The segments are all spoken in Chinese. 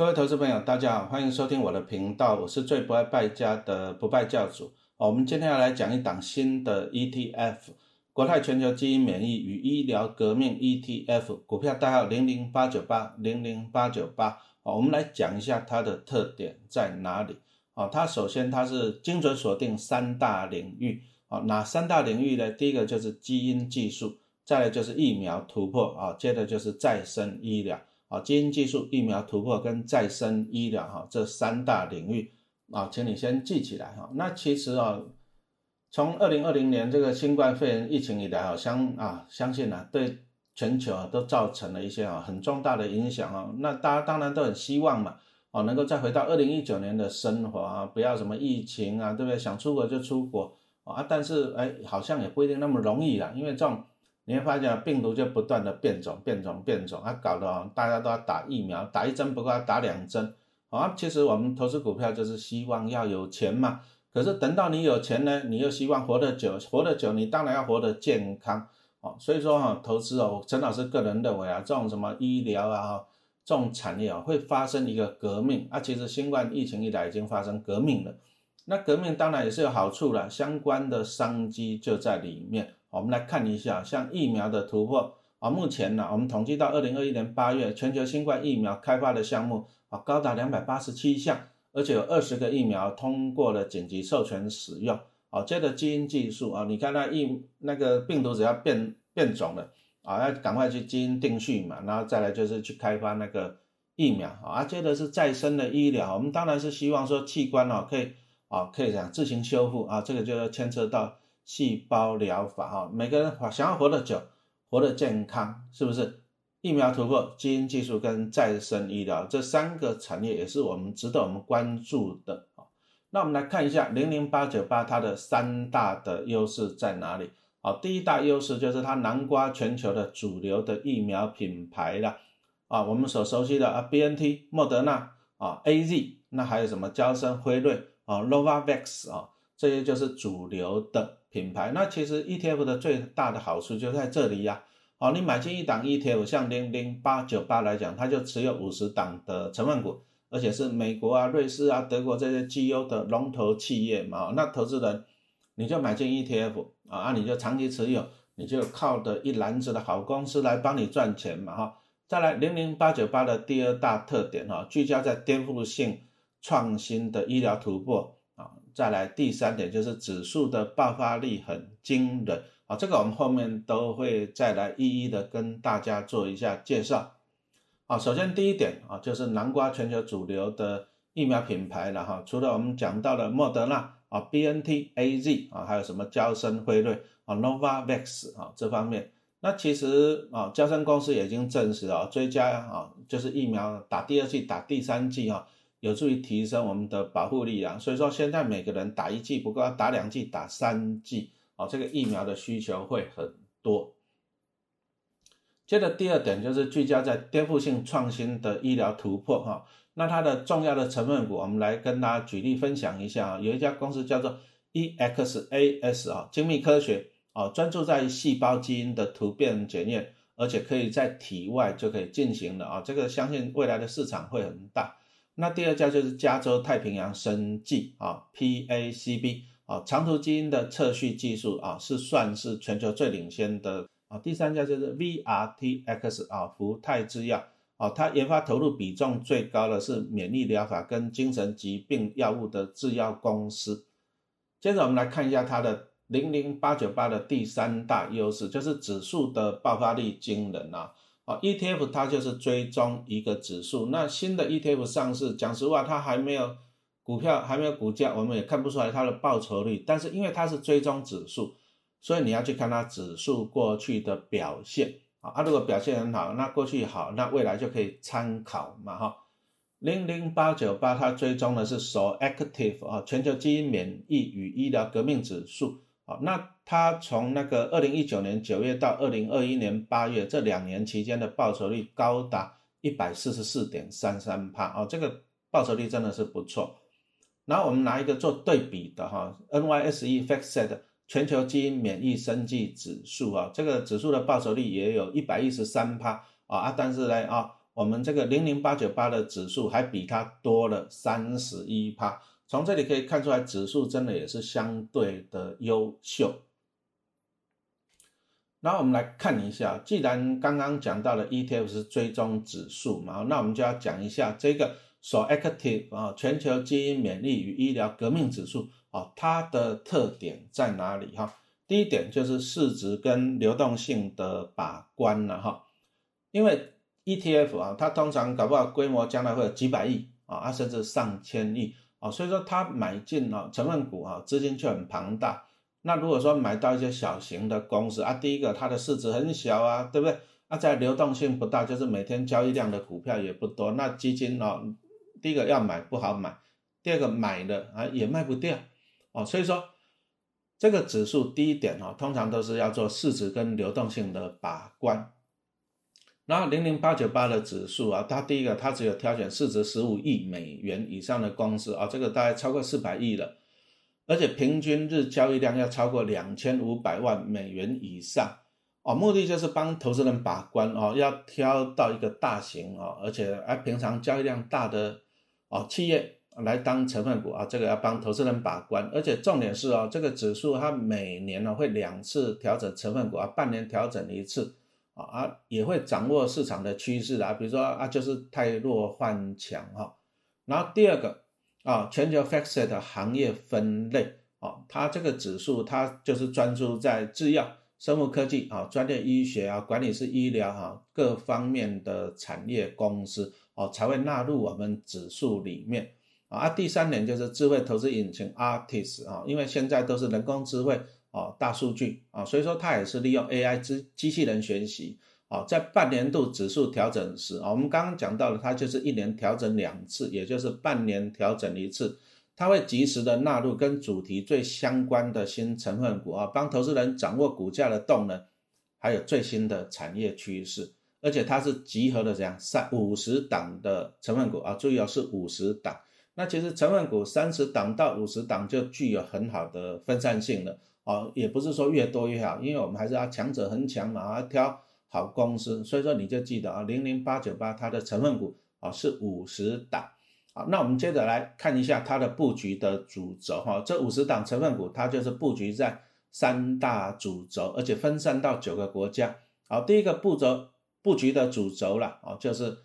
各位投资朋友，大家好，欢迎收听我的频道，我是最不爱败家的不败教主。我们今天要来讲一档新的 ETF，国泰全球基因免疫与医疗革命 ETF，股票代号零零八九八零零八九八。我们来讲一下它的特点在哪里。哦，它首先它是精准锁定三大领域。哦，哪三大领域呢？第一个就是基因技术，再来就是疫苗突破。啊，接着就是再生医疗。啊，基因技术、疫苗突破跟再生医疗哈，这三大领域啊，请你先记起来哈。那其实啊，从二零二零年这个新冠肺炎疫情以来啊，相啊相信啊，对全球啊都造成了一些啊很重大的影响啊。那大家当然都很希望嘛，哦，能够再回到二零一九年的生活啊，不要什么疫情啊，对不对？想出国就出国啊，但是哎，好像也不一定那么容易啦，因为这种。你会发现病毒就不断的变种、变种、变种，它搞得大家都要打疫苗，打一针不够要打两针。啊，其实我们投资股票就是希望要有钱嘛。可是等到你有钱呢，你又希望活得久，活得久，你当然要活得健康。哦，所以说哈，投资哦，陈老师个人认为啊，这种什么医疗啊，这种产业啊，会发生一个革命。啊，其实新冠疫情一来已经发生革命了。那革命当然也是有好处了，相关的商机就在里面。我们来看一下，像疫苗的突破啊，目前呢，我们统计到二零二一年八月，全球新冠疫苗开发的项目啊，高达两百八十七项，而且有二十个疫苗通过了紧急授权使用。啊，接着基因技术啊，你看那疫那个病毒只要变变种了啊，要赶快去基因定序嘛，然后再来就是去开发那个疫苗啊，接着是再生的医疗，我们当然是希望说器官哦可以啊可以讲自行修复啊，这个就要牵扯到。细胞疗法哈，每个人想要活得久，活得健康，是不是？疫苗突破、基因技术跟再生医疗这三个产业也是我们值得我们关注的啊。那我们来看一下零零八九八它的三大的优势在哪里？好，第一大优势就是它南瓜全球的主流的疫苗品牌了啊，我们所熟悉的啊，B N T、莫德纳啊、A Z，那还有什么？交生、辉瑞啊、Novavax 啊，这些就是主流的。品牌那其实 ETF 的最大的好处就在这里呀，好，你买进一档 ETF，像零零八九八来讲，它就持有五十档的成分股，而且是美国啊、瑞士啊、德国这些绩优的龙头企业嘛，那投资人你就买进 ETF 啊，啊你就长期持有，你就靠的一篮子的好公司来帮你赚钱嘛哈。再来零零八九八的第二大特点哈，聚焦在颠覆性创新的医疗突破。再来第三点就是指数的爆发力很惊人啊，这个我们后面都会再来一一的跟大家做一下介绍啊。首先第一点啊，就是南瓜全球主流的疫苗品牌了哈，除了我们讲到的莫德纳啊、B N T、A Z 啊，还有什么交生辉瑞啊、Novavax 啊这方面，那其实啊，交生公司已经证实啊，追加啊，就是疫苗打第二剂、打第三剂啊。有助于提升我们的保护力啊，所以说现在每个人打一剂不够，要打两剂、打三剂哦，这个疫苗的需求会很多。接着第二点就是聚焦在颠覆性创新的医疗突破哈，那它的重要的成分股，我们来跟大家举例分享一下啊，有一家公司叫做 EXAS 啊，精密科学啊，专注在细胞基因的突变检验，而且可以在体外就可以进行的啊，这个相信未来的市场会很大。那第二家就是加州太平洋生技啊，PACB 啊，长途基因的测序技术啊，是算是全球最领先的啊。第三家就是 VRTX 啊，福泰制药啊，它研发投入比重最高的是免疫疗法跟精神疾病药物的制药公司。接着我们来看一下它的零零八九八的第三大优势，就是指数的爆发力惊人啊。ETF 它就是追踪一个指数，那新的 ETF 上市，讲实话它还没有股票，还没有股价，我们也看不出来它的报酬率。但是因为它是追踪指数，所以你要去看它指数过去的表现啊。啊，如果表现很好，那过去好，那未来就可以参考嘛哈。零零八九八它追踪的是 So Active 啊，全球基因免疫与医疗革命指数。那它从那个二零一九年九月到二零二一年八月这两年期间的报酬率高达一百四十四点三三帕哦，这个报酬率真的是不错。然后我们拿一个做对比的哈，NYSE FactSet 全球基因免疫生计指数啊，这个指数的报酬率也有一百一十三帕啊啊，但是呢啊，我们这个零零八九八的指数还比它多了三十一帕。从这里可以看出来，指数真的也是相对的优秀。然后我们来看一下，既然刚刚讲到了 ETF 是追踪指数嘛，那我们就要讲一下这个 So Active 啊，全球基因免疫与医疗革命指数啊，它的特点在哪里哈？第一点就是市值跟流动性的把关了哈，因为 ETF 啊，它通常搞不好规模将来会有几百亿啊，甚至上千亿哦，所以说它买进啊成分股啊，资金却很庞大。那如果说买到一些小型的公司啊，第一个它的市值很小啊，对不对？那在流动性不大，就是每天交易量的股票也不多，那基金哦，第一个要买不好买，第二个买了啊也卖不掉哦，所以说这个指数第一点哦，通常都是要做市值跟流动性的把关。然后零零八九八的指数啊，它第一个它只有挑选市值十五亿美元以上的公司啊，这个大概超过四百亿了。而且平均日交易量要超过两千五百万美元以上哦，目的就是帮投资人把关哦，要挑到一个大型哦，而且而平常交易量大的哦企业来当成分股啊，这个要帮投资人把关。而且重点是哦，这个指数它每年呢会两次调整成分股啊，半年调整一次啊，也会掌握市场的趋势啊，比如说啊就是太弱换强哈。然后第二个。啊，全球 FactSet 的行业分类啊，它这个指数它就是专注在制药、生物科技啊、专业医学啊、管理式医疗哈各方面的产业公司哦，才会纳入我们指数里面啊。第三点就是智慧投资引擎 Artis 啊，因为现在都是人工智慧啊、大数据啊，所以说它也是利用 AI 机机器人学习。啊，在半年度指数调整时啊，我们刚刚讲到了，它就是一年调整两次，也就是半年调整一次，它会及时的纳入跟主题最相关的新成分股啊，帮投资人掌握股价的动能，还有最新的产业趋势，而且它是集合了这样三五十档的成分股啊，注意哦，是五十档。那其实成分股三十档到五十档就具有很好的分散性了哦，也不是说越多越好，因为我们还是要强者恒强嘛，要挑。好公司，所以说你就记得啊，零零八九八它的成分股啊是五十档，好，那我们接着来看一下它的布局的主轴哈，这五十档成分股它就是布局在三大主轴，而且分散到九个国家。好，第一个步骤布局的主轴了啊，就是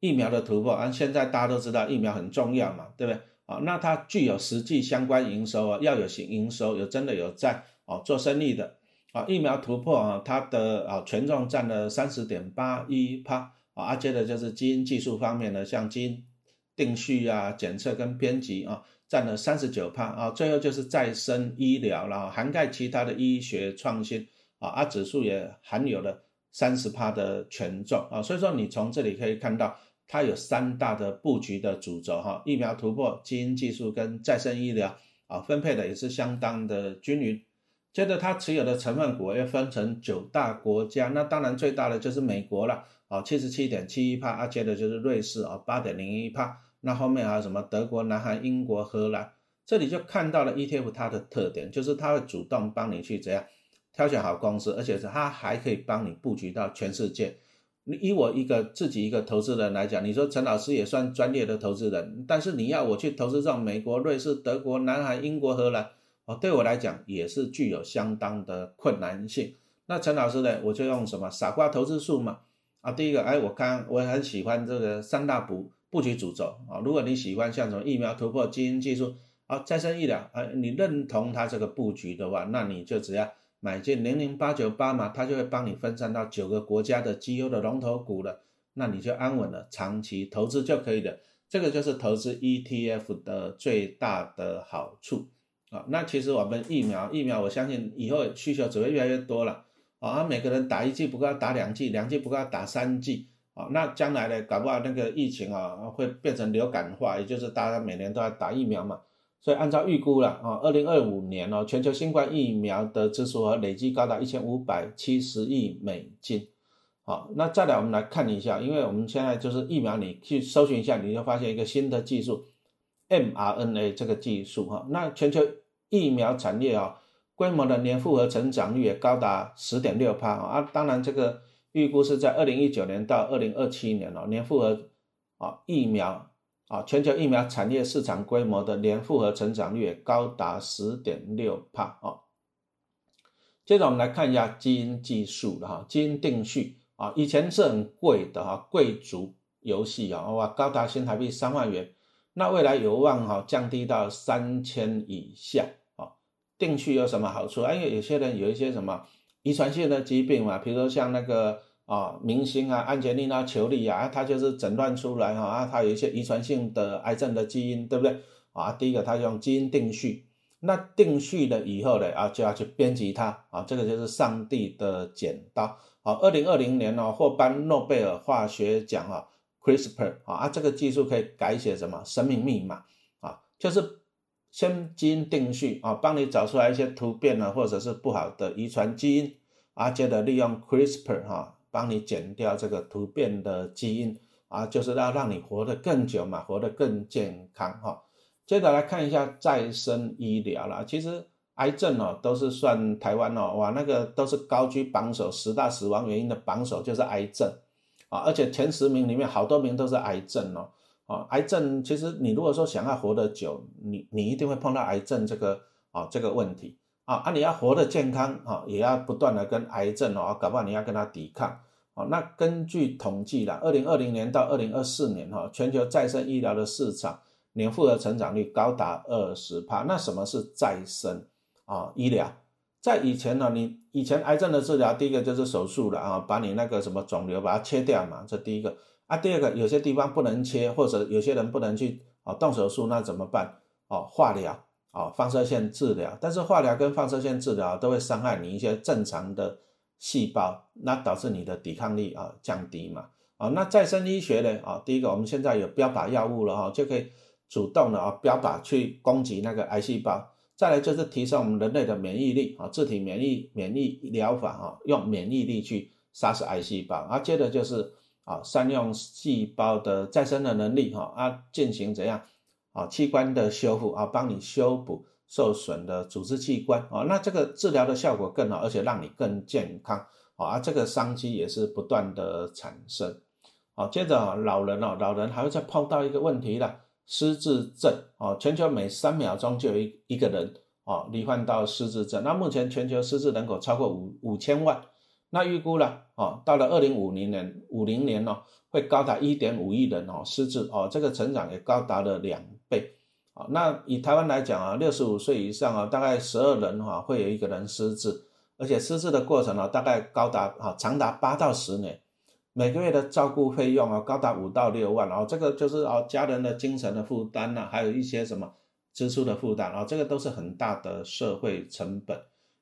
疫苗的突破啊，现在大家都知道疫苗很重要嘛，对不对？啊，那它具有实际相关营收啊，要有行营收，有真的有在哦做生意的。啊，疫苗突破啊，它的啊权重占了三十点八一帕啊，接着就是基因技术方面的，像基因定序啊、检测跟编辑啊，占了三十九帕啊，最后就是再生医疗然后，涵盖其他的医学创新啊，啊指数也含有了三十帕的权重啊，所以说你从这里可以看到，它有三大的布局的主轴哈，疫苗突破、基因技术跟再生医疗啊，分配的也是相当的均匀。接着，它持有的成分股又分成九大国家，那当然最大的就是美国了，啊，七十七点七一帕，啊，接着就是瑞士，啊，八点零一帕，那后面还有什么德国、南韩、英国、荷兰，这里就看到了 ETF 它的特点，就是它会主动帮你去怎样挑选好公司，而且是它还可以帮你布局到全世界。你以我一个自己一个投资人来讲，你说陈老师也算专业的投资人，但是你要我去投资这种美国、瑞士、德国、南韩、英国、荷兰。哦，对我来讲也是具有相当的困难性。那陈老师呢，我就用什么傻瓜投资术嘛？啊，第一个，哎，我看我很喜欢这个三大布布局主轴啊。如果你喜欢像什么疫苗突破、基因技术啊、再生医疗啊，你认同它这个布局的话，那你就只要买进零零八九八嘛，它就会帮你分散到九个国家的绩优的龙头股了，那你就安稳了，长期投资就可以了。这个就是投资 ETF 的最大的好处。啊，那其实我们疫苗，疫苗我相信以后需求只会越来越多了啊。每个人打一剂不够要打两剂，两剂不够要打三剂啊。那将来呢，搞不好那个疫情啊会变成流感化，也就是大家每年都要打疫苗嘛。所以按照预估了啊，二零二五年哦，全球新冠疫苗的支出额累计高达一千五百七十亿美金。好，那再来我们来看一下，因为我们现在就是疫苗，你去搜寻一下，你就发现一个新的技术。mRNA 这个技术哈，那全球疫苗产业啊，规模的年复合成长率也高达十点六帕啊。当然，这个预估是在二零一九年到二零二七年哦，年复合啊疫苗啊全球疫苗产业市场规模的年复合成长率高达十点六帕哦。接着我们来看一下基因技术的哈，基因定序啊，以前是很贵的哈，贵族游戏啊，哇，高达新台币三万元，那未来有望哈降低到三千以下啊。定序有什么好处？因为有些人有一些什么遗传性的疾病嘛，比如说像那个啊明星啊安吉丽娜裘丽啊，他就是诊断出来哈啊，他有一些遗传性的癌症的基因，对不对啊？第一个他用基因定序。那定序了以后呢，啊，就要去编辑它啊，这个就是上帝的剪刀。好，二零二零年呢，获颁诺贝尔化学奖啊，CRISPR 啊，啊，这个技术可以改写什么生命密码啊，就是先基因定序啊，帮你找出来一些突变呢，或者是不好的遗传基因啊，接着利用 CRISPR 哈，帮你减掉这个突变的基因啊，就是要让你活得更久嘛，活得更健康哈。接着来看一下再生医疗啦，其实癌症哦都是算台湾哦，哇那个都是高居榜首，十大死亡原因的榜首就是癌症啊，而且前十名里面好多名都是癌症哦，啊癌症其实你如果说想要活得久，你你一定会碰到癌症这个啊这个问题啊啊你要活得健康啊，也要不断的跟癌症哦，搞不好你要跟它抵抗啊。那根据统计啦，二零二零年到二零二四年哈，全球再生医疗的市场。年复合成长率高达二十帕，那什么是再生啊？医疗在以前呢，你以前癌症的治疗，第一个就是手术了啊，把你那个什么肿瘤把它切掉嘛，这第一个啊。第二个有些地方不能切，或者有些人不能去啊动手术，那怎么办？哦，化疗啊，放射线治疗。但是化疗跟放射线治疗都会伤害你一些正常的细胞，那导致你的抵抗力啊降低嘛。啊，那再生医学呢？啊，第一个我们现在有标靶药物了哈，就可以。主动的啊，标靶去攻击那个癌细胞，再来就是提升我们人类的免疫力啊，自体免疫免疫疗法啊，用免疫力去杀死癌细胞啊，接着就是啊，善用细胞的再生的能力哈啊，进行怎样啊器官的修复啊，帮你修补受损的组织器官啊，那这个治疗的效果更好，而且让你更健康啊，这个商机也是不断的产生啊，接着啊，老人哦，老人还会再碰到一个问题了。失智症哦，全球每三秒钟就有一一个人哦罹患到失智症。那目前全球失智人口超过五五千万，那预估了哦，到了二零五零年五零年哦，会高达一点五亿人哦失智哦，这个成长也高达了两倍啊。那以台湾来讲啊，六十五岁以上啊，大概十二人哈会有一个人失智，而且失智的过程呢，大概高达啊长达八到十年。每个月的照顾费用啊，高达五到六万哦，这个就是哦家人的精神的负担呐，还有一些什么支出的负担啊，这个都是很大的社会成本。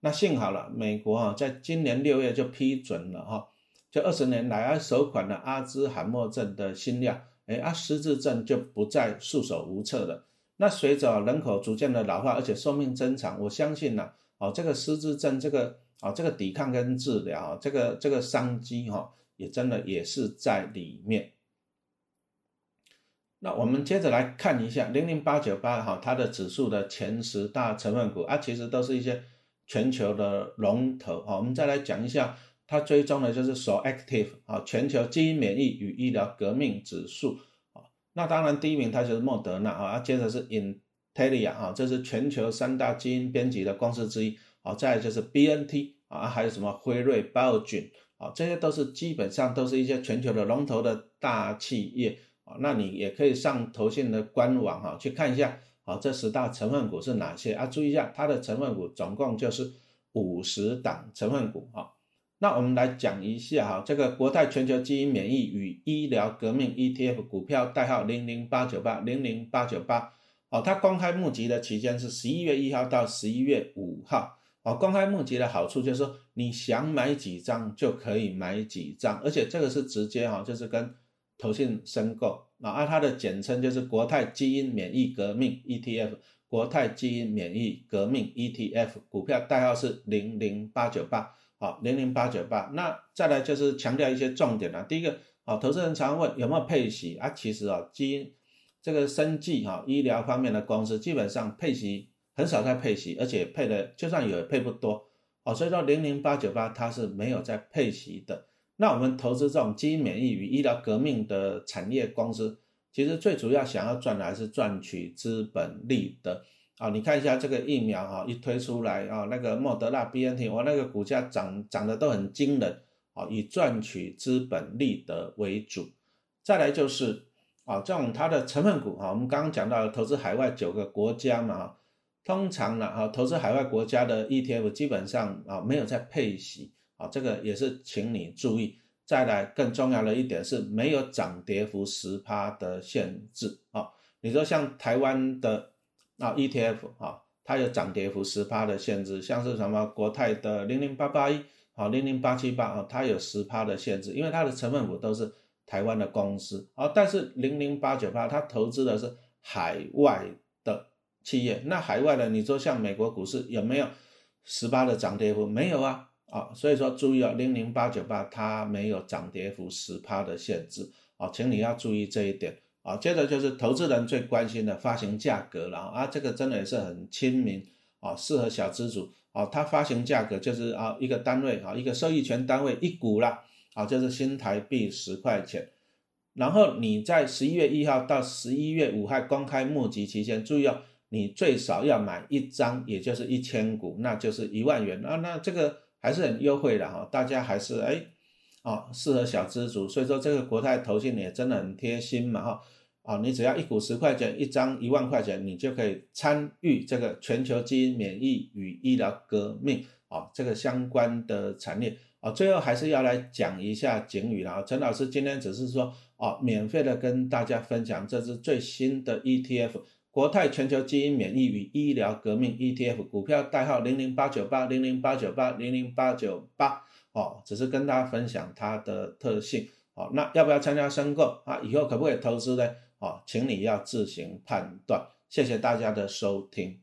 那幸好了，美国啊，在今年六月就批准了哈，就二十年来啊首款的阿兹海默症的新药，哎啊失智症就不再束手无策了。那随着人口逐渐的老化，而且寿命增长，我相信呢，哦这个失智症这个啊这个抵抗跟治疗这个这个商机哈。也真的也是在里面。那我们接着来看一下零零八九八哈，它的指数的前十大成分股啊，其实都是一些全球的龙头啊。我们再来讲一下，它追踪的就是 So Active 啊，全球基因免疫与医疗革命指数啊。那当然第一名它就是莫德纳啊，接着是 Intelia 啊，这是全球三大基因编辑的公司之一啊。再就是 BNT 啊，还有什么辉瑞、Biogen。啊，这些都是基本上都是一些全球的龙头的大企业啊，那你也可以上投信的官网哈去看一下啊，这十大成分股是哪些啊？注意一下，它的成分股总共就是五十档成分股啊。那我们来讲一下哈，这个国泰全球基因免疫与医疗革命 ETF 股票代号零零八九八零零八九八，哦，它公开募集的期间是十一月一号到十一月五号。哦，公开募集的好处就是说，你想买几张就可以买几张，而且这个是直接哈，就是跟投信申购。啊，它的简称就是国泰基因免疫革命 ETF，国泰基因免疫革命 ETF 股票代号是零零八九八，好，零零八九八。那再来就是强调一些重点了，第一个，啊，投资人常问有没有配息啊？其实啊，基因这个生技哈医疗方面的公司基本上配息。很少在配息，而且配的就算有配不多哦，所以说零零八九八它是没有在配息的。那我们投资这种基因免疫与医疗革命的产业公司，其实最主要想要赚的还是赚取资本利得啊！你看一下这个疫苗哈，一推出来啊，那个莫德纳、BNT，我那个股价涨涨得都很惊人啊，以赚取资本利得为主。再来就是啊，这种它的成分股啊，我们刚刚讲到投资海外九个国家嘛，通常呢啊，投资海外国家的 ETF 基本上啊没有在配息。啊，这个也是，请你注意。再来，更重要的一点是，没有涨跌幅十趴的限制啊。你说像台湾的啊 ETF 啊，它有涨跌幅十趴的限制，像是什么国泰的零零八八一啊，零零八七八啊，它有十趴的限制，因为它的成分股都是台湾的公司啊。但是零零八九八它投资的是海外的企业，那海外的你说像美国股市有没有十八的涨跌幅？没有啊。啊，所以说注意啊，零零八九八它没有涨跌幅十趴的限制啊，请你要注意这一点啊。接着就是投资人最关心的发行价格了啊，这个真的也是很亲民啊，适合小资主啊。它发行价格就是啊一个单位啊，一个收益权单位一股啦啊，就是新台币十块钱。然后你在十一月一号到十一月五号公开募集期间，注意哦，你最少要买一张，也就是一千股，那就是一万元啊。那这个。还是很优惠的哈，大家还是哎，啊，适合小资族，所以说这个国泰投信也真的很贴心嘛哈，啊，你只要一股十块钱，一张一万块钱，你就可以参与这个全球基因免疫与医疗革命啊，这个相关的产业啊，最后还是要来讲一下景宇了陈老师今天只是说啊，免费的跟大家分享这支最新的 ETF。国泰全球基因免疫与医疗革命 ETF 股票代号零零八九八零零八九八零零八九八哦，只是跟大家分享它的特性哦。那要不要参加申购啊？以后可不可以投资呢？啊，请你要自行判断。谢谢大家的收听。